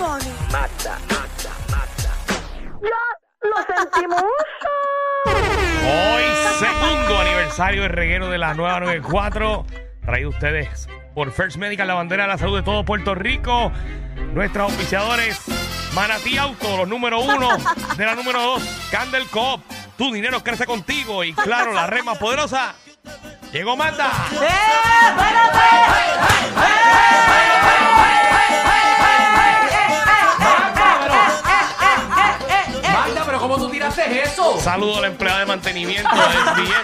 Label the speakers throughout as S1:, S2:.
S1: Bunny.
S2: Hoy, segundo aniversario del reguero de la nueva 94. Traído ustedes por First Medical, la bandera de la salud de todo Puerto Rico. Nuestros auspiciadores, Manatí Auto, los número uno de la número dos, Candle Coop. Tu dinero crece contigo. Y claro, la red más poderosa. Llegó Manda.
S3: Magda, eso?
S2: Saludo a la empleada de mantenimiento del 10.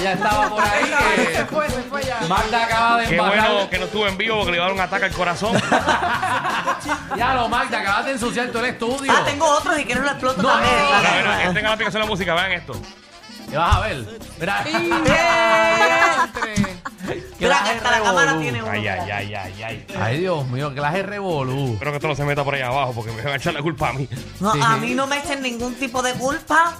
S3: Ella estaba por ahí.
S1: Se fue, se fue ya.
S3: Magda acaba de
S2: Qué
S3: embarrar.
S2: bueno que no estuve en vivo porque le iba a dar un ataque al corazón.
S3: Ya lo, Magda, acabas de ensuciar todo el estudio.
S4: Ah, tengo otro, si quieres lo exploto
S3: No,
S4: también.
S3: no, no,
S2: Mira,
S4: Dale,
S2: mira,
S4: dale.
S2: que tenga la aplicación de la música, vean esto.
S3: ¿Qué vas a ver? Mira.
S4: Mira, hasta la cámara tiene uno.
S2: Ay, ay, ay, ay, ay.
S3: Ay, Dios mío, clase revolú.
S2: Espero que esto no se meta por ahí abajo porque me van a echar la culpa a mí.
S4: No,
S3: Sí,
S4: a mí no me echen ningún tipo de culpa.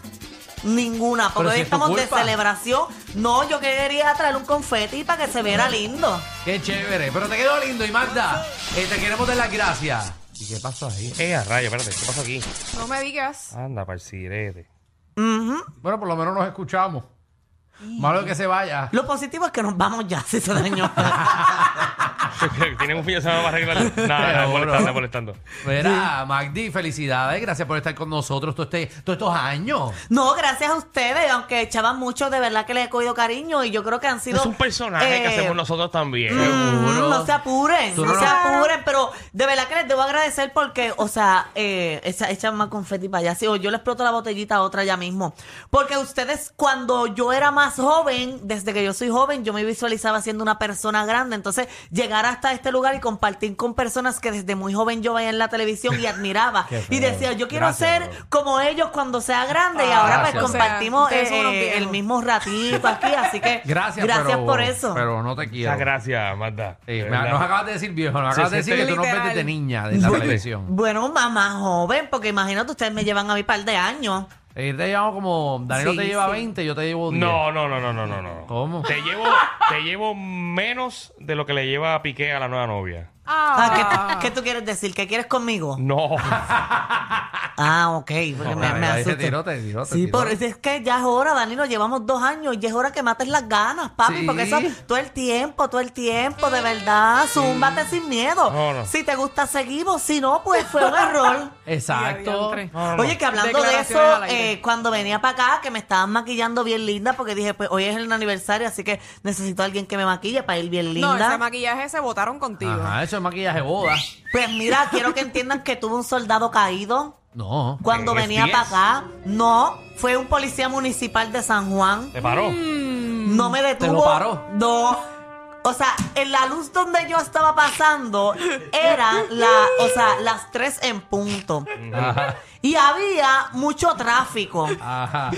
S4: Ninguna, porque
S3: Pero
S4: hoy
S3: si es tu
S4: estamos de
S3: culpa.
S4: celebración. No, yo quería traer un confeti para que se viera lindo.
S3: Qué chévere. Pero te quedó lindo. Y Magda, eh, te queremos dar las gracias. ¿Y qué pasó ahí?
S2: Eh, a rayo, espérate, ¿qué pasó aquí?
S1: No me digas.
S2: Anda, sirete.
S4: Ujú.
S3: Bueno, por lo menos nos escuchamos. Malo que se vaya.
S4: Lo positivo es que nos vamos ya, si se dañó.
S2: Tienen un fin de semana para arreglar. Nada, nada, molestando, molestando.
S3: Mira, Magdi, felicidades. Gracias por estar con nosotros todos, este- todos estos años.
S4: No, gracias a ustedes, aunque echaban mucho, de verdad que les he cogido cariño y yo creo que han sido.
S2: Es un personaje que
S4: eh,
S2: hacemos nosotros también.
S4: Mm,
S3: Seguro.
S4: no se apuren, no
S3: no
S4: se apuren, pero de verdad que les debo agradecer porque, o sea, eh, echa- echan más confeti para allá. Sí, o yo le exploto la botellita a otra ya mismo. Porque ustedes, cuando yo era más joven, desde que yo soy joven, yo me visualizaba siendo una persona grande. Entonces, llegar hasta este lugar y compartir con personas que desde muy joven yo veía en la televisión y admiraba. Y decía, yo quiero
S3: Gracias,
S4: ser
S3: bro.
S4: como ellos cuando sea grande. y
S3: Ah,
S4: ahora pues compartimos
S1: O sea,
S4: eh, el mismo ratito aquí. Así que,
S3: Gracias,
S4: gracias
S3: pero-
S4: por eso.
S3: Pero no te quiero.
S2: Muchas gracias, Magda.
S3: Sí,
S2: De
S3: nos acabas de decir viejo, nos
S2: Sí,
S3: acabas de decir que tú nos ves desde niña de la televisión.
S4: Bueno, mamá joven, porque imagínate, ustedes me llevan a mi par de años.
S3: Eh, te llevamos como, Danilo
S4: Sí,
S3: te lleva
S4: sí.
S3: 20, yo te llevo 10.
S2: No, no, no, no, no, no, no.
S3: ¿Cómo?
S2: Te llevo, te llevo menos de lo que le lleva a Piqué a la nueva novia.
S4: Ah, ¿qué, qué tú quieres decir? ¿Que quieres conmigo?
S2: No.
S4: Ah, ok, porque me, me Sí, por, es que ya es hora, Danilo, llevamos dos años y es hora que mates las ganas, papi,
S3: Sí.
S4: porque eso todo el tiempo, todo el tiempo, de verdad, zúmbate sin miedo.
S2: No, no.
S4: Si te gusta, seguimos, si no, pues fue un error.
S3: Exacto.
S1: Diantre.
S2: No, no.
S4: Oye, que hablando de eso,
S1: Declaraciones al aire.
S4: eh, cuando venía para acá, que me estaban maquillando bien linda, porque dije, pues hoy es el aniversario, así que necesito a alguien que me maquille para ir bien
S1: No,
S4: linda.
S1: ese maquillaje se botaron contigo.
S3: Ajá, eso es maquillaje boda.
S4: Pues mira, quiero que entiendan que tuve un soldado caído
S3: No.
S4: cuando
S2: ¿En
S4: venía para acá. No, fue un policía municipal de San Juan.
S2: ¿Te paró?
S4: No me detuvo.
S3: ¿Te lo paró?
S4: No. O sea, en la luz donde yo estaba pasando era la, o sea, las tres en punto.
S3: Ajá.
S4: Y había mucho tráfico.
S3: Ajá.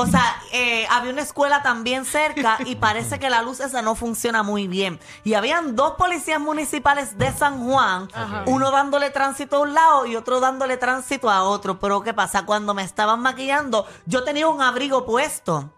S4: O sea, eh, había una escuela también cerca y parece que la luz esa no funciona muy bien. Y habían dos policías municipales de San Juan, uno dándole tránsito a un lado y otro dándole tránsito a otro. Pero ¿qué pasa? Cuando me estaban maquillando, yo tenía un abrigo puesto.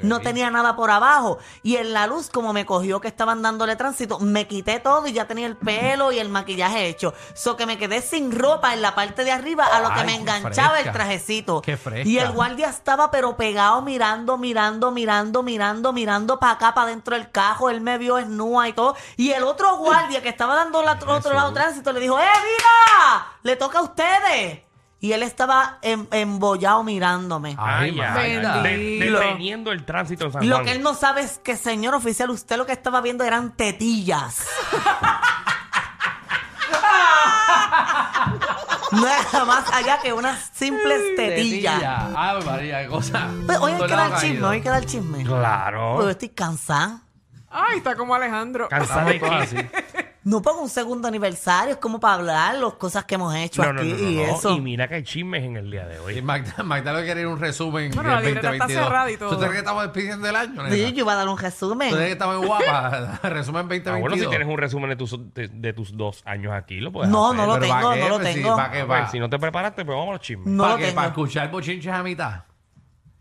S4: No tenía nada por abajo. Y en la luz, como me cogió que estaban dándole tránsito, me quité todo y ya tenía el pelo y el maquillaje hecho. So que me quedé sin ropa en la parte de arriba, a lo que me enganchaba
S3: fresca.
S4: el trajecito.
S3: Qué fresca.
S4: Y el guardia estaba pero pegado mirando, mirando, mirando, mirando, mirando para acá, para dentro del cajo. Él me vio esnúa y todo. Y el otro guardia que estaba dando otro, otro lado tránsito le dijo, ¡Eh, mira! ¡Le toca a ustedes! Y él estaba em- embollado mirándome.
S3: Ay,
S2: Ay, de-
S1: Bendito.
S2: deteniendo el tránsito en San
S4: Lo
S2: Juan.
S4: que él no sabe es que, señor oficial, usted lo que estaba viendo eran tetillas. Nada más allá que unas simples tetillas.
S3: Tetilla. Ay, María, qué cosa.
S4: Pues, hoy hay que dar chisme, hoy hay que dar chisme.
S2: Claro.
S4: Pues yo estoy cansada.
S1: Ay, está como Alejandro.
S2: Cansada de
S3: Estamos todos
S2: qué?
S3: así.
S4: No pongo un segundo aniversario, es como para hablar las cosas que hemos hecho
S2: No, no,
S4: aquí
S2: no, no,
S4: y
S2: no.
S4: eso.
S2: Y mira que hay chismes en el día de
S3: Y
S2: hoy.
S3: Magda, Magda lo que quería un resumen
S1: Bueno,
S3: del
S1: la libreta está
S3: 2022.
S1: cerrada y todo.
S3: ¿Tú crees que estamos despidiendo el año, nena?
S4: Sí, yo iba a dar un
S3: ¿Tú
S4: resumen.
S3: crees que estamos muy guapa? resumen 2022.
S2: Ah, bueno, si tienes un resumen de tus, de, de tus dos años aquí, lo puedes
S4: No,
S2: hacer.
S4: no lo
S3: Pero ¿para
S4: tengo,
S3: qué?
S4: no lo
S3: Pues sí,
S4: tengo.
S3: ¿para qué?
S2: A ver,
S3: ¿Para,
S2: si no te preparaste, pues vamos a los chismes.
S4: No
S3: ¿Para
S4: lo
S3: qué?
S4: tengo.
S3: ¿Para escuchar bochinches a mitad?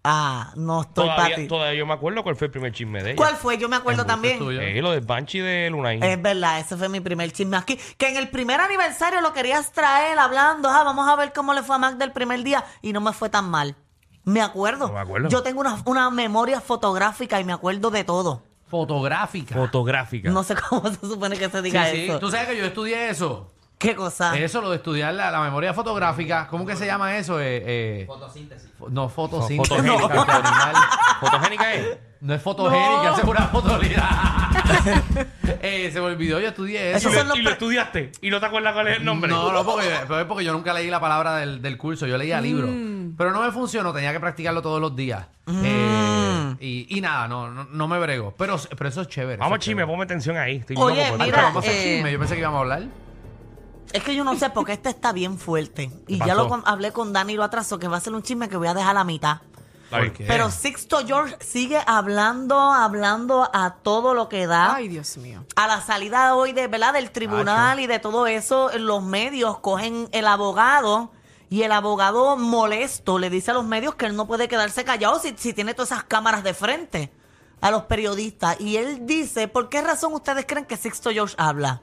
S4: Ah, no estoy para
S2: Todavía,
S4: ti.
S2: todavía yo me acuerdo cuál fue el primer chisme de ella.
S4: ¿Cuál fue? Yo me acuerdo también.
S2: Eh, lo del Banshee de Lunay.
S4: Es verdad, ese fue mi primer chisme aquí. Que en el primer aniversario lo querías traer hablando, ah, vamos a ver cómo le fue a Mac del primer día y no me fue tan mal. Me acuerdo.
S2: No me acuerdo.
S4: Yo tengo una, una memoria fotográfica y me acuerdo de todo.
S3: Fotográfica.
S2: Fotográfica.
S4: No sé cómo se supone que se
S3: Sí,
S4: diga
S3: sí.
S4: eso.
S3: Tú sabes que yo estudié eso.
S4: ¿Qué cosa?
S3: Eso, lo de estudiar la, la memoria fotográfica. ¿Cómo que se llama eso? Eh, eh, no, fotosíntesis.
S2: Fotogénica. ¿Fotogénica es?
S3: No es fotogénica,
S4: No.
S3: es una fotolidad. eh, se me olvidó, yo estudié eso.
S4: Esos
S2: Y,
S4: son
S2: lo,
S4: los
S2: y lo
S4: pre-
S2: estudiaste. ¿Y no te acuerdas cuál es el nombre?
S3: No, no, porque, pero es porque yo nunca leí la palabra del, del curso, yo leía libros. Pero no me funcionó, tenía que practicarlo todos los días. Eh, y, y nada, no, no, no me brego. Pero, pero eso es chévere.
S2: Vamos,
S3: es
S2: chisme,
S3: chévere.
S2: ponme atención ahí. Estoy
S4: Oye,
S2: loco por-
S3: Ay,
S4: mira,
S3: pero vamos a hacer
S4: eh,
S3: chisme, yo pensé que íbamos a hablar.
S4: Es que yo no sé porque este está bien fuerte. Y
S2: ¿Qué
S4: ya lo
S2: pasó?
S4: hablé con Dani y lo atrasó, que va a ser un chisme que voy a dejar a la mitad. Pero Sixto George sigue hablando, hablando a todo lo que da.
S1: Ay, Dios mío.
S4: A la salida hoy de, ¿verdad? del tribunal y de todo eso, los medios cogen el abogado y el abogado molesto le dice a los medios que él no puede quedarse callado si, si tiene todas esas cámaras de frente a los periodistas. Y él dice, ¿por qué razón ustedes creen que Sixto George habla?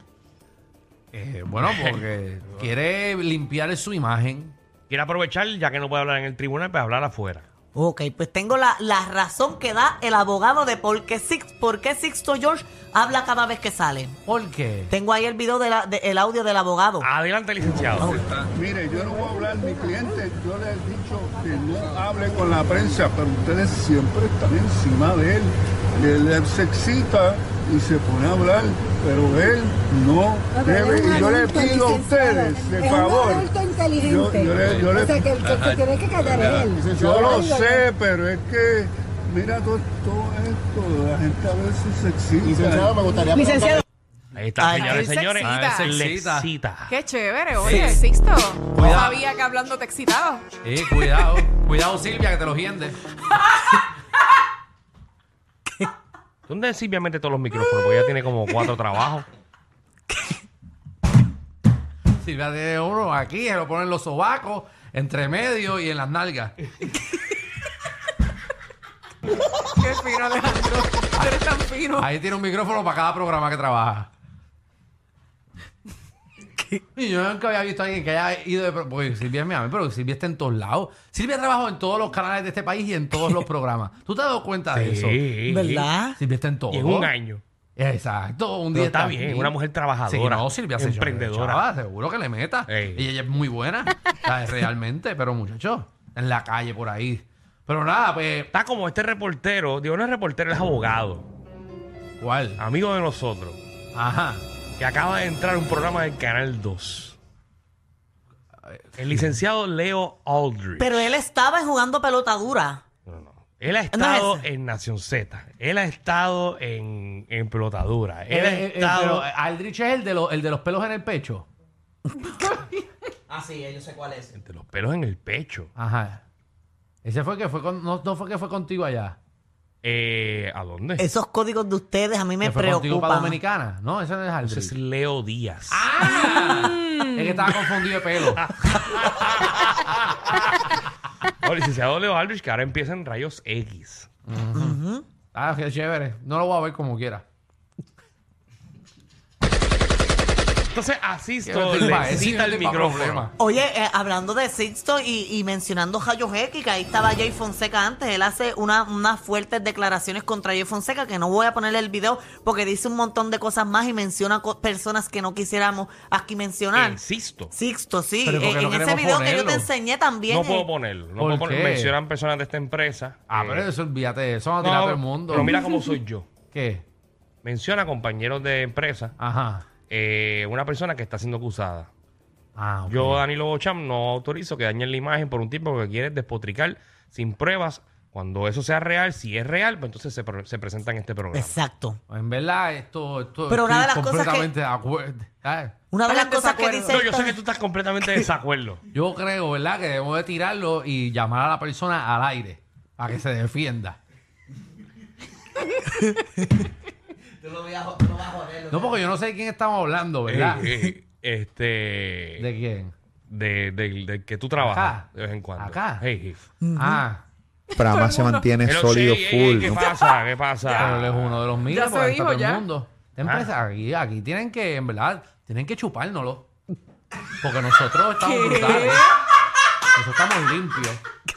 S3: Eh, bueno, porque quiere limpiar su imagen.
S2: Quiere aprovechar, ya que no puede hablar en el tribunal, para hablar afuera.
S4: Ok, pues tengo la, la razón que da el abogado de por qué, Six- por qué Sixto George habla cada vez que sale.
S3: ¿Por qué?
S4: Tengo ahí el video, de la- de- el audio del abogado.
S2: Adelante, licenciado.
S5: Mire, yo no voy a hablar, mi cliente, yo le he dicho que no hable con la prensa, pero ustedes siempre están encima de él. Él, él se excita y se pone a hablar, pero él no debe.
S6: Es un
S5: Y yo le pido a ustedes, de
S6: Es
S5: favor.
S6: un adulto inteligente.
S5: Yo, yo le, yo le-
S6: o sea, que el que se tiene que callar es él.
S5: yo lo sé, pero es que, mira todo, todo esto, la gente a veces se excita.
S7: Licenciado, me gustaría
S6: Licenciado,
S2: Ahí está,
S4: Ay,
S2: señores,
S1: él se
S2: señores.
S1: excita.
S3: Ah, él se
S2: Le
S3: excita.
S1: Qué chévere, oye, Sixto. No
S3: Cuidado.
S1: sabía que hablando te excitaba.
S3: Eh, cuidado. cuidado, Silvia, que te lo hiende.
S2: ¿Dónde Silvia mete todos los micrófonos? Porque ella tiene como cuatro trabajos.
S3: Silvia tiene uno aquí, se lo pone en los sobacos, entre medio y en las nalgas.
S1: Qué fino, Alejandro. Tú eres tan fino.
S3: Ahí tiene un micrófono para cada programa que trabaja. Y yo nunca había visto a alguien que haya ido de... pro- Porque Silvia es mi amiga, pero Silvia está en todos lados. Silvia trabajó en todos los canales de este país y en todos los programas. ¿Tú te has dado cuenta de eso?
S2: Sí.
S4: ¿Verdad?
S3: Silvia está en todo.
S2: Y en un año.
S3: Exacto, un
S2: Pero
S3: día
S2: está bien, una mujer trabajadora,
S3: Sí, no, Silvia se
S2: emprendedora.
S3: chava, seguro que le meta.
S2: Ey.
S3: Y ella es muy buena, ¿sabes? realmente, pero muchacho, en la calle por ahí. Pero nada, pues,
S2: Está como este reportero, digo, no es reportero, es abogado,
S3: ¿cuál?
S2: amigo de nosotros,
S3: Ajá.
S2: Que acaba de entrar un programa del Canal 2. El licenciado Leo Aldrich.
S4: Pero él estaba jugando pelota dura.
S2: No, no. Él ha
S4: No es
S2: estado en Nación Z. Él ha estado en, en Pelotadura. Él
S3: Eh,
S2: ha
S3: eh, eh,
S2: estado...
S3: pero Aldrich es el de, los- el de los pelos en el pecho.
S4: Ah, sí, yo sé cuál es.
S2: Entre los pelos en el pecho.
S3: Ajá. Ese fue que fue con, no, no fue que fue contigo allá.
S2: Eh, ¿A dónde?
S4: Esos códigos de ustedes a mí me
S3: fue contigo para
S4: preocupan.
S3: Dominicana. No, ese no es Aldrich.
S2: Ese es Leo Díaz.
S3: Ah, es que estaba confundido de pelo.
S2: Oh, licenciado Leo Aldrich, que ahora empieza en Rayos X.
S3: Ah, qué chévere. No lo voy a ver como quiera.
S2: Entonces, asisto, le
S3: ese
S2: cita el micrófono.
S3: problema.
S4: Oye, eh, hablando de Sixto y, y mencionando Jayo X, que ahí estaba Jay Fonseca antes, él hace una- unas fuertes declaraciones contra Jay Fonseca, que no voy a ponerle el video porque dice un montón de cosas más y menciona co- personas que no quisiéramos aquí mencionar.
S2: Insisto.
S4: Sixto, sí,
S3: Pero ¿por qué
S4: eh,
S3: no
S4: en ese video que yo te
S3: ponerlo?
S4: enseñé también.
S2: No
S4: eh,
S2: puedo ponerlo. No
S3: ¿Por
S2: puedo poner.
S3: qué?
S2: Mencionan personas de esta empresa.
S3: Ah,
S2: Eh,
S3: pero eso olvídate de eso.
S2: No,
S3: tirar a todo el mundo.
S2: Pero mira cómo soy yo.
S3: ¿Qué?
S2: Menciona compañeros de empresa.
S3: Ajá.
S2: Eh, una persona que está siendo acusada.
S3: Ah, ok.
S2: Yo, Danilo Bocham, no autorizo que dañen la imagen por un tipo que quiere despotricar sin pruebas. Cuando eso sea real, si es real, pues entonces se, pre- se presenta en este programa.
S4: Exacto.
S3: En verdad, esto, esto
S4: Pero una de
S3: estoy
S4: las cosas que-
S3: completamente de acuerdo.
S4: Una de las cosas que dice
S2: No, yo sé que tú estás completamente de desacuerdo.
S3: Yo creo, ¿verdad? Que debemos de tirarlo y llamar a la persona al aire para que se defienda. No, porque yo no sé de quién estamos hablando, ¿verdad?
S2: Eh, eh, este.
S3: ¿De quién?
S2: de, de- de que tú trabajas
S3: Acá.
S2: de vez en cuando.
S3: Acá.
S2: Hey,
S3: Ah.
S7: Prama se mantiene
S2: Pero
S7: sólido
S2: sí,
S7: full.
S2: ¿Qué
S7: ¿no?
S2: pasa? ¿Qué
S3: Pero
S2: pasa?
S3: él es uno de los míos.
S1: Ya se dijo,
S3: todo el
S1: ya.
S3: mundo. Esta
S2: Ah.
S3: empresa, aquí, aquí tienen que, en verdad, tienen que chupárnoslo. Porque nosotros estamos
S1: ¿Qué?
S3: brutales. Nosotros estamos limpios.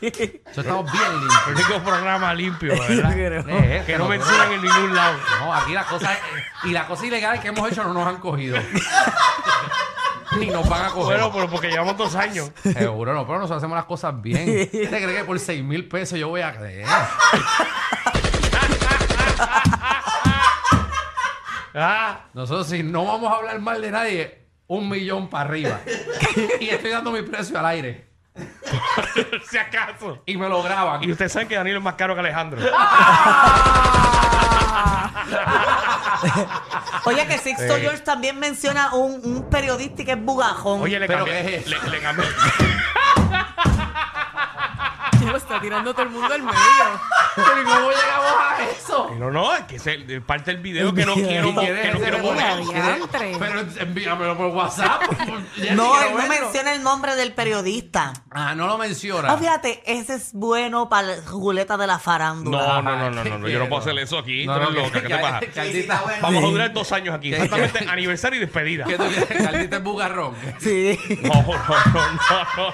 S3: Nosotros estamos bien
S2: El
S3: limpios.
S2: único programa limpio, ¿verdad?
S3: Eh, eh,
S2: que no
S3: nosotros-
S2: mencionan en ningún lado.
S3: No, aquí las cosas y las cosas ilegales que hemos hecho no nos han cogido. Ni nos van a coger.
S2: Bueno, pero porque llevamos dos años.
S3: Seguro no, pero nosotros hacemos las cosas bien. ¿Usted cree que por 6 mil pesos yo voy a creer?
S2: Ah,
S3: Nosotros si no vamos a hablar mal de nadie, un millón para arriba. y estoy dando mi precio al aire.
S2: si acaso.
S3: Y me lo graban.
S2: Y ustedes saben que Danilo es más caro que Alejandro.
S4: Oye, que Sixto George también menciona un, un periodista que es bugajón.
S2: Oye, le
S3: ¿Pero
S2: cambié.
S3: qué es
S2: le, le cambié.
S1: Lo está tirando todo el mundo al medio.
S3: Pero ¿y cómo llegamos a eso?
S2: No, no, es que es el- parte del video que no quiero,
S3: ¿Y quién es
S2: que no quiero poner.
S1: Diantre.
S3: Pero envíamelo por WhatsApp. Ya
S4: no,
S3: quiero
S4: él no
S3: verlo.
S4: menciona el nombre del periodista.
S3: Ah, no lo menciona.
S4: Ah, fíjate, ese es bueno para la ruleta de la farándula.
S2: No, no, no, no, no, no, yo no puedo hacer eso aquí.
S3: No,
S2: tú
S3: no,
S2: eres loca, ¿qué te pasa?
S3: Caldita-
S2: Vamos a durar dos años aquí. Exactamente aniversario y despedida.
S3: ¿Qué tú quieres? Caldita es bugarrón.
S4: Sí.
S2: No, no, no, no, no. No,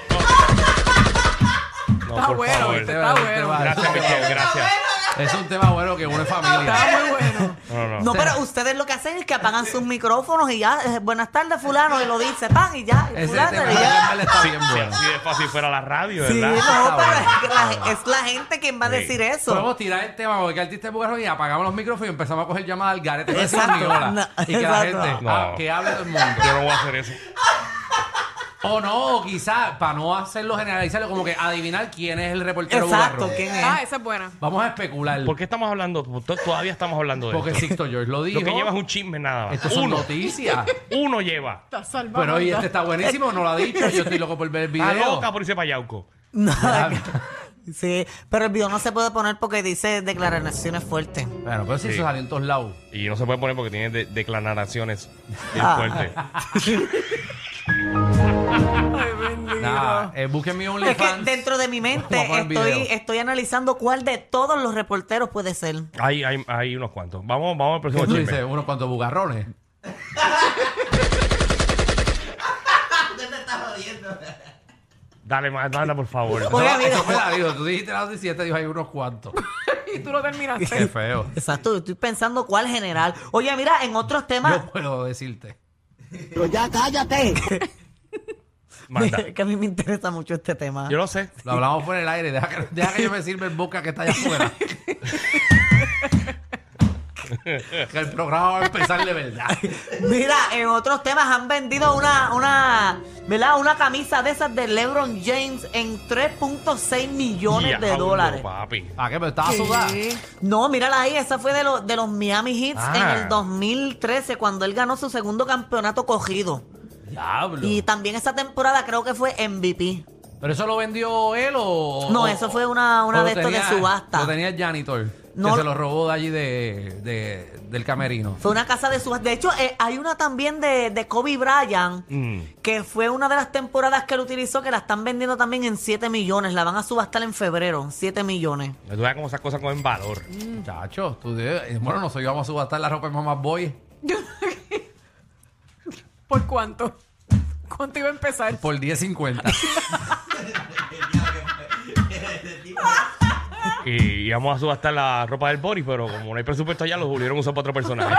S1: Está
S2: por
S1: bueno,
S2: favor.
S1: ¿viste? Está bueno.
S2: Gracias, Michelle, gracias.
S3: Es un tema bueno que une familia.
S1: Está muy bueno.
S2: No, no.
S4: No, pero ustedes lo que hacen es que apagan sus micrófonos y ya, eh, buenas tardes, fulano, y lo dice, pan, y ya, y
S3: Ese
S4: fulano,
S3: tema
S4: y ya.
S3: está bien
S2: Si
S3: bueno.
S2: así de fácil fuera la radio,
S4: Sí,
S2: ¿verdad?
S4: no,
S3: Está
S4: pero
S3: bueno.
S4: es, que la, es la gente quien va a
S2: Sí.
S4: decir eso.
S3: Podemos tirar el tema porque el artista es bugarrón y apagamos los micrófonos y empezamos a coger llamadas al garete. No
S4: Exacto. No,
S3: y que la
S4: exacto.
S3: gente
S2: No.
S3: ah, que hable todo el mundo.
S2: Yo no voy a hacer eso.
S3: O no, o quizás, para no hacerlo generalizarlo, como que adivinar quién es el reportero
S4: Exacto,
S3: bugarrón.
S4: ¿quién es?
S1: Ah, esa es buena.
S3: Vamos a especular.
S2: ¿Por qué estamos hablando? To- Todavía estamos hablando de
S3: Porque
S2: esto.
S3: Sixto George lo dijo.
S2: Lo que lleva es un chisme nada más.
S3: Esto son
S2: Uno.
S3: noticias.
S2: Uno lleva.
S1: Está salvado.
S3: Pero oye, este está buenísimo, no lo ha dicho. Yo estoy loco por ver el
S2: Está
S3: video.
S2: loca por irse para Yauco.
S4: No, sí, pero el video no se puede poner porque dice declaraciones fuertes.
S3: Bueno, pero si
S2: Sí.
S3: eso salió en todos lados.
S2: Y no se puede poner porque tiene de- declaraciones bien
S4: Ah.
S2: fuertes.
S1: Ay, bendito.
S3: Nada, eh, busquen mi
S4: Es que
S3: OnlyFans.
S4: dentro de mi mente
S3: Vamos a poner
S4: estoy,
S3: video.
S4: estoy analizando cuál de todos los reporteros puede ser.
S2: Hay, hay, hay unos cuantos. Vamos, vamos al
S3: ¿Qué
S2: próximo
S3: tú
S2: chisme.
S3: dices? Unos cuantos bugarrones.
S2: Dale, más, dale, por favor.
S4: Oye,
S3: Eso-
S4: mira.
S3: eso me la dijo. Tú dijiste la noticia y te dijo hay unos cuantos.
S1: Y tú lo terminaste.
S3: Qué feo.
S4: Exacto, estoy pensando cuál general. Oye, mira, en otros temas,
S3: Yo puedo decirte.
S6: Pero ya cállate.
S2: Manda.
S4: que a mí me interesa mucho este tema.
S2: Yo lo sé.
S3: Lo hablamos por el aire. Deja que, deja que yo me sirva el boca que está allá afuera. que el programa va a empezar de verdad.
S4: Mira, en otros temas han vendido una, una, ¿verdad? Una camisa de esas de LeBron James en 3.6 millones de
S2: Diablo,
S4: dólares.
S2: papi.
S3: ¿A qué? Pero estaba sudada.
S4: No, mírala ahí, esa fue de, los de los Miami Heat
S2: Ah.
S4: en el 2013 cuando él ganó su segundo campeonato cogido.
S3: Diablo.
S4: Y también esa temporada creo que fue MVP.
S3: ¿Pero eso lo vendió él o...?
S4: No,
S3: o-
S4: eso fue una, una
S3: o
S4: de
S3: lo
S4: estos de
S3: tenía-
S4: subasta.
S3: Lo tenía el janitor.
S4: No.
S3: Que se lo robó de allí de, de- del camerino.
S4: Fue una casa de subasta. De hecho, eh, hay una también de, de Kobe Bryant,
S2: Mm.
S4: que fue una de las temporadas que él utilizó, que la están vendiendo también en 7 millones. La van a subastar en febrero, 7 millones.
S2: Tú ves cómo esas cosas cogen valor.
S3: Chacho, tú debes- eh, bueno, nosotros íbamos a subastar la ropa de Mamá Boy
S1: ¿Por cuánto? ¿Cuánto iba a empezar?
S3: por 10.50.
S2: Y íbamos a subastar la ropa del Boris, pero como no hay presupuesto allá, lo volvieron a usar para otro personaje.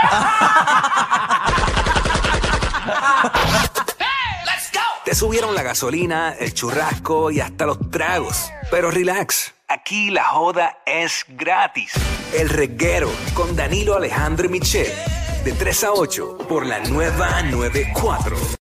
S8: Te subieron la gasolina, el churrasco y hasta los tragos. Pero relax, aquí la joda es gratis. El reguero con Danilo Alejandro y Michel. De 3 a 8 por la nueva 94.